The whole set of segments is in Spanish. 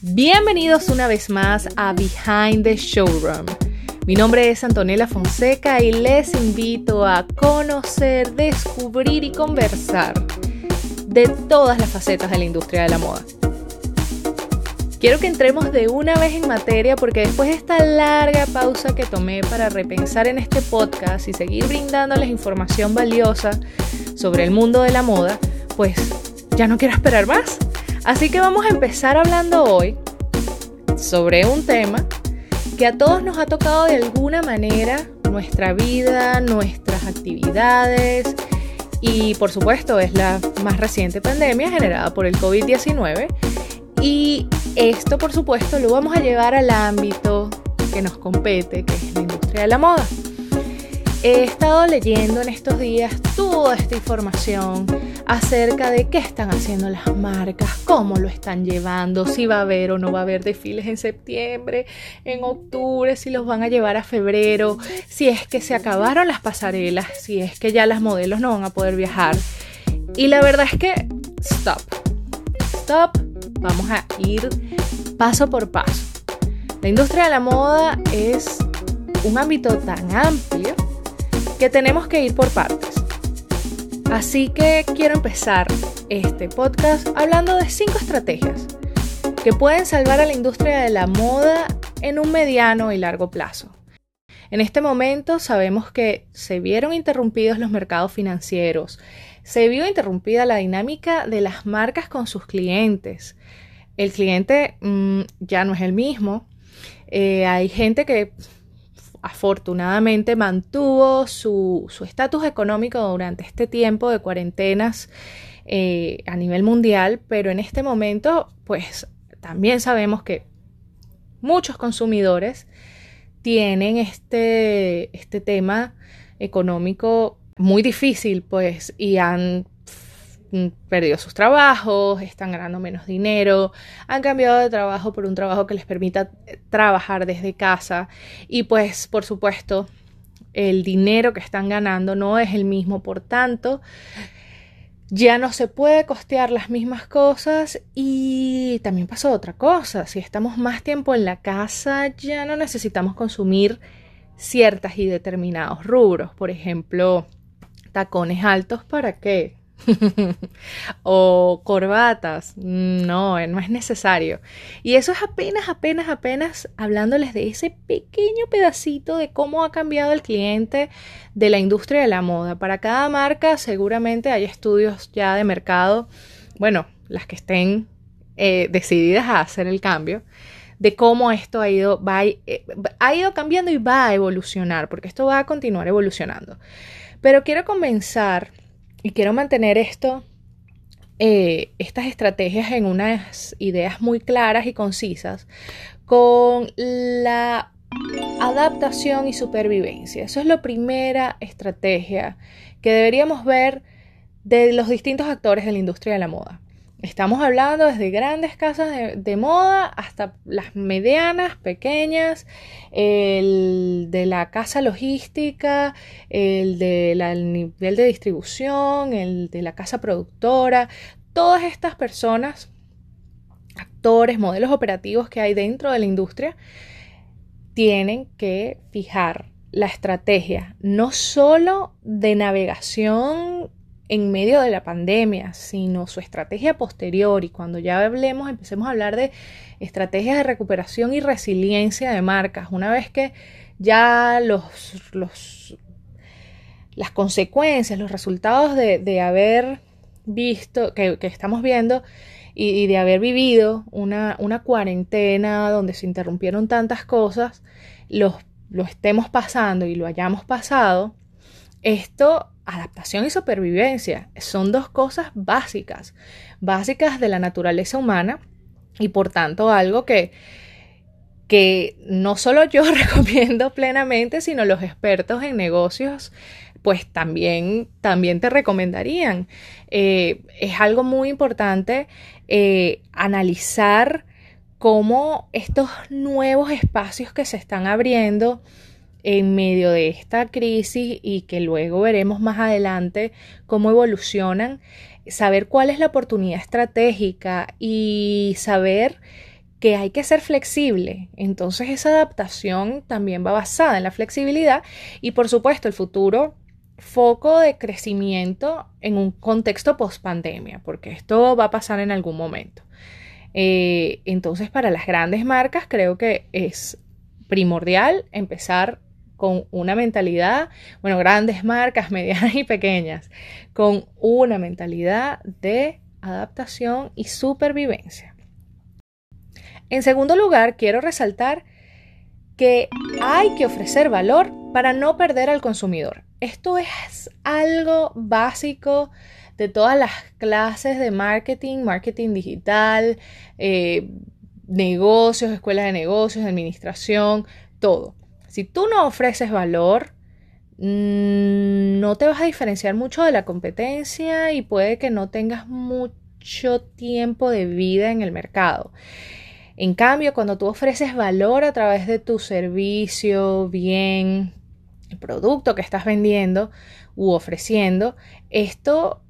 Bienvenidos una vez más a Behind the Showroom. Mi nombre es Antonella Fonseca y les invito a conocer, descubrir y conversar de todas las facetas de la industria de la moda. Quiero que entremos de una vez en materia porque después de esta larga pausa que tomé para repensar en este podcast y seguir brindándoles información valiosa sobre el mundo de la moda, pues ya no quiero esperar más. Así que vamos a empezar hablando hoy sobre un tema que a todos nos ha tocado de alguna manera nuestra vida, nuestras actividades y por supuesto es la más reciente pandemia generada por el COVID-19 y esto, por supuesto, lo vamos a llevar al ámbito que nos compete, que es la industria de la moda. He estado leyendo en estos días toda esta información acerca de qué están haciendo las marcas, cómo lo están llevando, si va a haber o no va a haber desfiles en septiembre, en octubre, si los van a llevar a febrero, si es que se acabaron las pasarelas, si es que ya las modelos no van a poder viajar. Y la verdad es que, stop, stop, Vamos a ir paso por paso. La industria de la moda es un ámbito tan amplio que tenemos que ir por partes. Así que quiero empezar este podcast hablando de cinco estrategias que pueden salvar a la industria de la moda en un mediano y largo plazo. En este momento sabemos que se vieron interrumpidos los mercados financieros, se vio interrumpida la dinámica de las marcas con sus clientes. El cliente mm, ya no es el mismo. Eh, hay gente que afortunadamente mantuvo su estatus económico durante este tiempo de cuarentenas eh, a nivel mundial, pero en este momento, pues también sabemos que muchos consumidores tienen este, este tema económico muy difícil, pues, y han perdido sus trabajos, están ganando menos dinero, han cambiado de trabajo por un trabajo que les permita eh, trabajar desde casa. Y pues por supuesto el dinero que están ganando no es el mismo, por tanto ya no se puede costear las mismas cosas. Y también pasó otra cosa, si estamos más tiempo en la casa ya no necesitamos consumir ciertas y determinados rubros, por ejemplo, tacones altos para qué? o corbatas. No, no es necesario. Y eso es apenas, apenas, apenas hablándoles de ese pequeño pedacito de cómo ha cambiado el cliente de la industria de la moda. Para cada marca seguramente hay estudios ya de mercado, bueno, las que estén eh, decididas a hacer el cambio de cómo esto ha ido, va, eh, ha ido cambiando y va a evolucionar, porque esto va a continuar evolucionando. Pero quiero comenzar y quiero mantener esto, eh, estas estrategias en unas ideas muy claras y concisas con la adaptación y supervivencia. Eso es la primera estrategia que deberíamos ver de los distintos actores de la industria de la moda. Estamos hablando desde grandes casas de, moda hasta las medianas, pequeñas, el de la casa logística, el del nivel de distribución, el de la casa productora. Todas estas personas, actores, modelos operativos que hay dentro de la industria, tienen que fijar la estrategia no solo de navegación en medio de la pandemia, sino su estrategia posterior. Y cuando ya hablemos, empecemos a hablar de estrategias de recuperación y resiliencia de marcas. Una vez que ya los, los las consecuencias, los resultados de, haber visto, que, estamos viendo, y, de haber vivido una, una, cuarentena donde se interrumpieron tantas cosas, los, lo estemos pasando y lo hayamos pasado, esto adaptación y supervivencia son dos cosas básicas, básicas de la naturaleza humana y por tanto algo que, que no solo yo recomiendo plenamente, sino los expertos en negocios pues también, también te recomendarían. Eh, es algo muy importante eh, analizar cómo estos nuevos espacios que se están abriendo en medio de esta crisis y que luego veremos más adelante cómo evolucionan, saber cuál es la oportunidad estratégica y saber que hay que ser flexible. Entonces esa adaptación también va basada en la flexibilidad y por supuesto el futuro foco de crecimiento en un contexto post pandemia, porque esto va a pasar en algún momento. Eh, entonces para las grandes marcas creo que es primordial empezar con una mentalidad, bueno, grandes marcas, medianas y pequeñas, con una mentalidad de adaptación y supervivencia. En segundo lugar, quiero resaltar que hay que ofrecer valor para no perder al consumidor. Esto es algo básico de todas las clases de marketing, marketing digital, eh, negocios, escuelas de negocios, administración, todo. Si tú no ofreces valor, mm, no te vas a diferenciar mucho de la competencia y puede que no tengas mucho tiempo de vida en el mercado. En cambio, cuando tú ofreces valor a través de tu servicio, bien, producto que estás vendiendo u ofreciendo, esto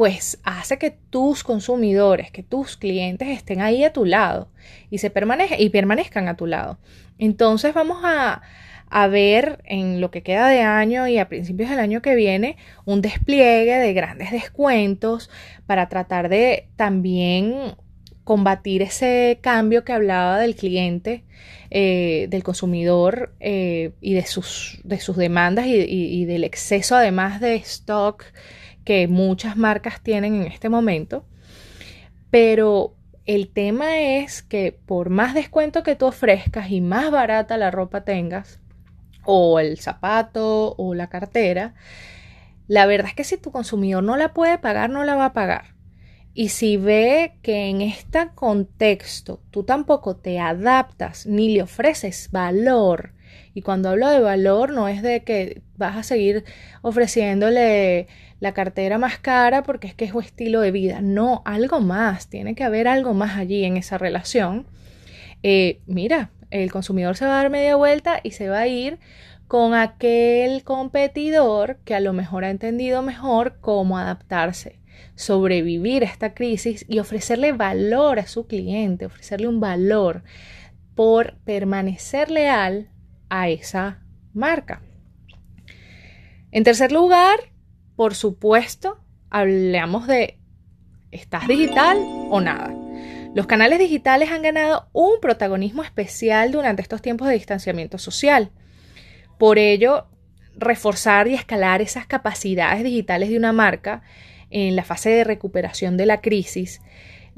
pues hace que tus consumidores, que tus clientes estén ahí a tu lado y, se y permanezcan a tu lado. Entonces vamos a, a ver en lo que queda de año y a principios del año que viene un despliegue de grandes descuentos para tratar de también combatir ese cambio que hablaba del cliente, eh, del consumidor eh, y de sus, de sus demandas y, del exceso además de stock que muchas marcas tienen en este momento. Pero el tema es que por más descuento que tú ofrezcas y más barata la ropa tengas, o el zapato o la cartera, la verdad es que si tu consumidor no la puede pagar, no la va a pagar. Y si ve que en este contexto tú tampoco te adaptas ni le ofreces valor, y cuando hablo de valor no es de que vas a seguir ofreciéndole la cartera más cara porque es que es un estilo de vida, no, algo más, tiene que haber algo más allí en esa relación. Eh, mira, el consumidor se va a dar media vuelta y se va a ir con aquel competidor que a lo mejor ha entendido mejor cómo adaptarse sobrevivir a esta crisis y ofrecerle valor a su cliente, ofrecerle un valor por permanecer leal a esa marca. En tercer lugar, por supuesto, hablamos de ¿estás digital o nada? Los canales digitales han ganado un protagonismo especial durante estos tiempos de distanciamiento social. Por ello, reforzar y escalar esas capacidades digitales de una marca en la fase de recuperación de la crisis,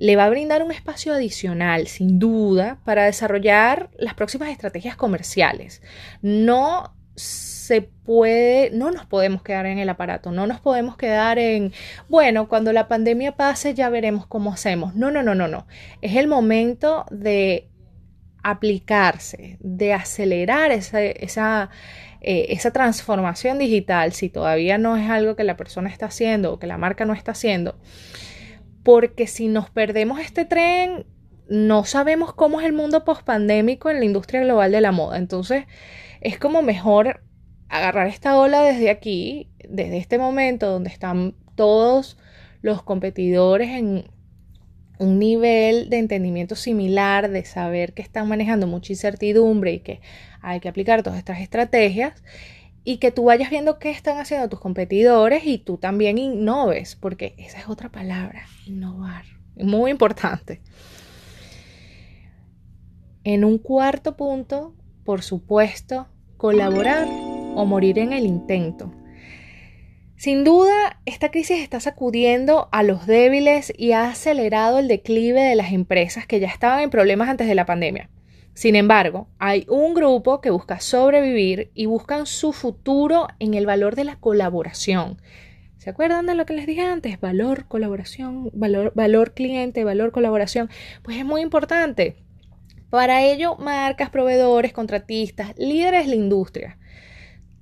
le va a brindar un espacio adicional, sin duda, para desarrollar las próximas estrategias comerciales. No se puede, no nos podemos quedar en el aparato, no nos podemos quedar en, bueno, cuando la pandemia pase ya veremos cómo hacemos. No, no, no, no, no. Es el momento de aplicarse, de acelerar esa, eh, esa transformación digital, si todavía no es algo que la persona está haciendo o que la marca no está haciendo, porque si nos perdemos este tren, no sabemos cómo es el mundo post-pandémico en la industria global de la moda. Entonces, es como mejor agarrar esta ola desde aquí, desde este momento donde están todos los competidores en un nivel de entendimiento similar, de saber que están manejando mucha incertidumbre y que hay que aplicar todas estas estrategias y que tú vayas viendo qué están haciendo tus competidores y tú también innoves, porque esa es otra palabra, innovar, muy importante. En un cuarto punto, por supuesto, colaborar o morir en el intento. Sin duda, esta crisis está sacudiendo a los débiles y ha acelerado el declive de las empresas que ya estaban en problemas antes de la pandemia. Sin embargo, hay un grupo que busca sobrevivir y buscan su futuro en el valor de la colaboración. ¿Se acuerdan de lo que les dije antes? Valor, colaboración, valor, valor cliente, valor, colaboración. Pues es muy importante. Para ello, marcas, proveedores, contratistas, líderes de la industria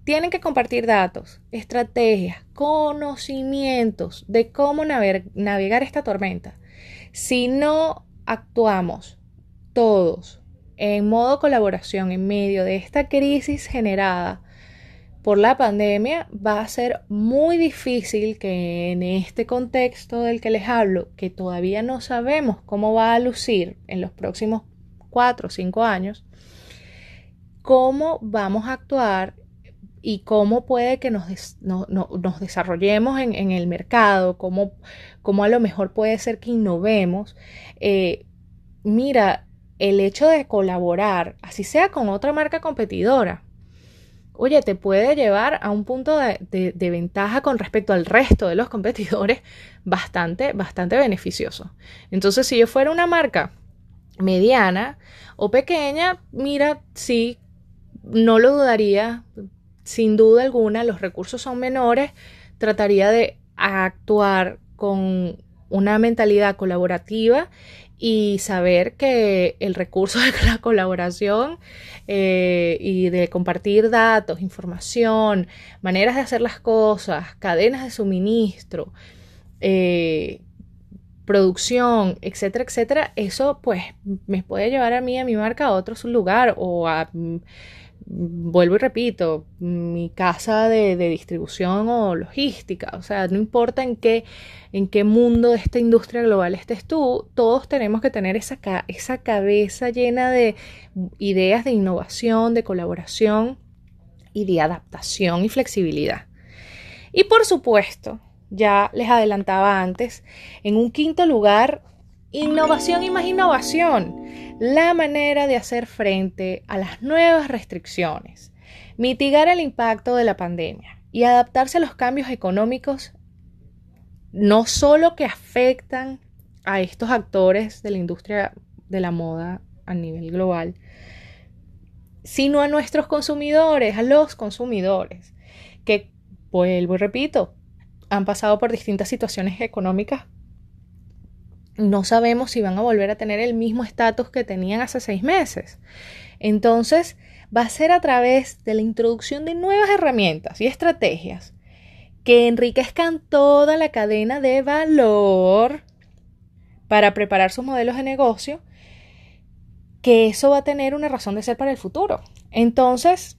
tienen que compartir datos, estrategias, conocimientos de cómo navegar esta tormenta. Si no actuamos todos en modo colaboración en medio de esta crisis generada por la pandemia, va a ser muy difícil que en este contexto del que les hablo, que todavía no sabemos cómo va a lucir en los próximos cuatro o cinco años, cómo vamos a actuar y cómo puede que nos, nos desarrollemos en, el mercado, cómo, cómo, a lo mejor puede ser que innovemos. Eh, mira, el hecho de colaborar, así sea con otra marca competidora, oye, te puede llevar a un punto de, ventaja con respecto al resto de los competidores bastante, bastante beneficioso. Entonces, si yo fuera una marca mediana o pequeña, mira, sí, no lo dudaría, sin duda alguna, los recursos son menores, trataría de actuar con una mentalidad colaborativa y saber que el recurso de la colaboración eh, y de compartir datos, información, maneras de hacer las cosas, cadenas de suministro, eh, producción, etcétera, etcétera, eso pues me puede llevar a mí, a mi marca, a otro lugar o a vuelvo y repito, mi casa de, distribución o logística, o sea, no importa en qué, en qué mundo de esta industria global estés tú, todos tenemos que tener esa, esa cabeza llena de ideas de innovación, de colaboración y de adaptación y flexibilidad. Y por supuesto, ya les adelantaba antes, en un quinto lugar, innovación y más innovación la manera de hacer frente a las nuevas restricciones, mitigar el impacto de la pandemia y adaptarse a los cambios económicos no solo que afectan a estos actores de la industria de la moda a nivel global, sino a nuestros consumidores, a los consumidores, que, vuelvo y repito, han pasado por distintas situaciones económicas no sabemos si van a volver a tener el mismo estatus que tenían hace seis meses. Entonces, va a ser a través de la introducción de nuevas herramientas y estrategias que enriquezcan toda la cadena de valor para preparar sus modelos de negocio, que eso va a tener una razón de ser para el futuro. Entonces,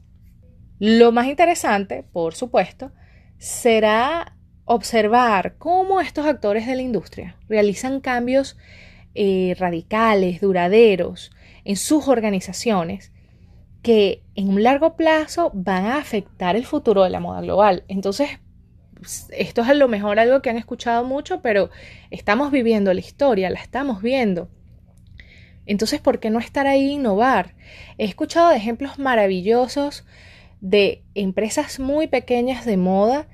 lo más interesante, por supuesto, será observar cómo estos actores de la industria realizan cambios eh, radicales, duraderos en sus organizaciones que en un largo plazo van a afectar el futuro de la moda global. Entonces, esto es a lo mejor algo que han escuchado mucho, pero estamos viviendo la historia, la estamos viendo. Entonces, ¿por qué no estar ahí e innovar? He escuchado de ejemplos maravillosos de empresas muy pequeñas de moda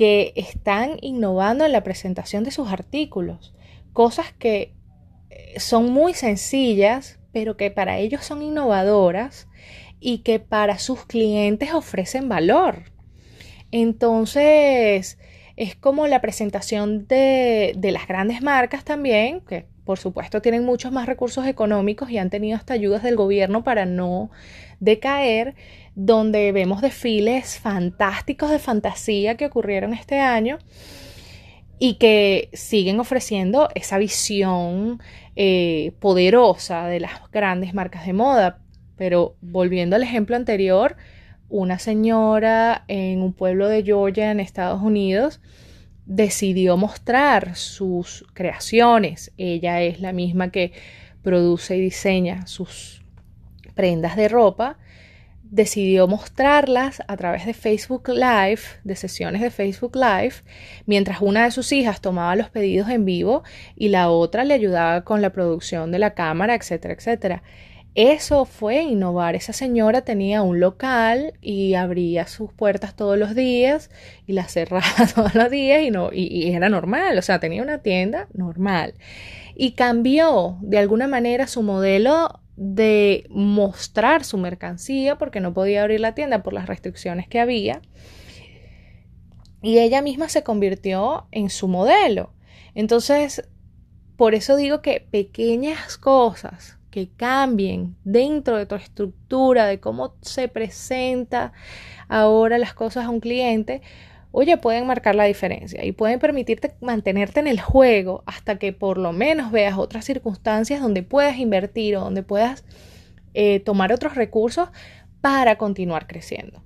que están innovando en la presentación de sus artículos, cosas que eh, son muy sencillas, pero que para ellos son innovadoras y que para sus clientes ofrecen valor. Entonces, es como la presentación de, de, las grandes marcas también, que por supuesto tienen muchos más recursos económicos y han tenido hasta ayudas del gobierno para no decaer, donde vemos desfiles fantásticos de fantasía que ocurrieron este año y que siguen ofreciendo esa visión eh, poderosa de las grandes marcas de moda. Pero volviendo al ejemplo anterior, una señora en un pueblo de Georgia en Estados Unidos decidió mostrar sus creaciones. Ella es la misma que produce y diseña sus prendas de ropa decidió mostrarlas a través de Facebook Live, de sesiones de Facebook Live, mientras una de sus hijas tomaba los pedidos en vivo y la otra le ayudaba con la producción de la cámara, etcétera, etcétera. Eso fue innovar. Esa señora tenía un local y abría sus puertas todos los días y las cerraba todos los días y, no, y era normal, o sea, tenía una tienda normal. Y cambió de alguna manera su modelo de mostrar su mercancía porque no podía abrir la tienda por las restricciones que había. Y ella misma se convirtió en su modelo. Entonces, por eso digo que pequeñas cosas que cambien dentro de tu estructura, de cómo se presenta ahora las cosas a un cliente, oye, pueden marcar la diferencia y pueden permitirte mantenerte en el juego hasta que por lo menos veas otras circunstancias donde puedas invertir o donde puedas eh, tomar otros recursos para continuar creciendo.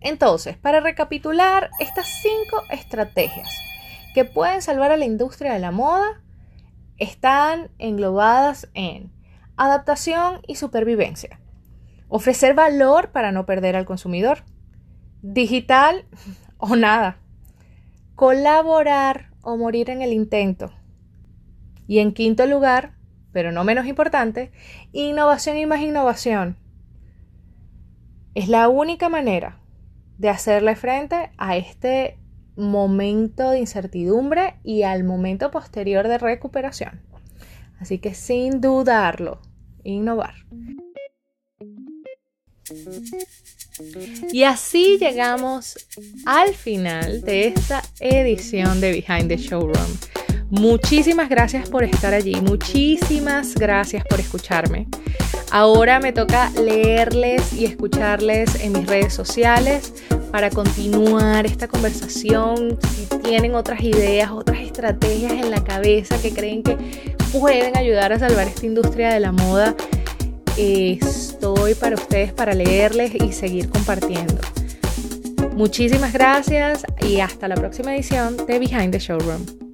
Entonces, para recapitular estas cinco estrategias que pueden salvar a la industria de la moda, están englobadas en adaptación y supervivencia, ofrecer valor para no perder al consumidor, digital o nada, colaborar o morir en el intento. Y en quinto lugar, pero no menos importante, innovación y más innovación. Es la única manera de hacerle frente a este momento de incertidumbre y al momento posterior de recuperación. Así que sin dudarlo, innovar. Y así llegamos al final de esta edición de Behind the Showroom. Muchísimas gracias por estar allí, muchísimas gracias por escucharme. Ahora me toca leerles y escucharles en mis redes sociales para continuar esta conversación. Si tienen otras ideas, otras estrategias en la cabeza que creen que pueden ayudar a salvar esta industria de la moda, estoy para ustedes para leerles y seguir compartiendo. Muchísimas gracias y hasta la próxima edición de Behind the Showroom.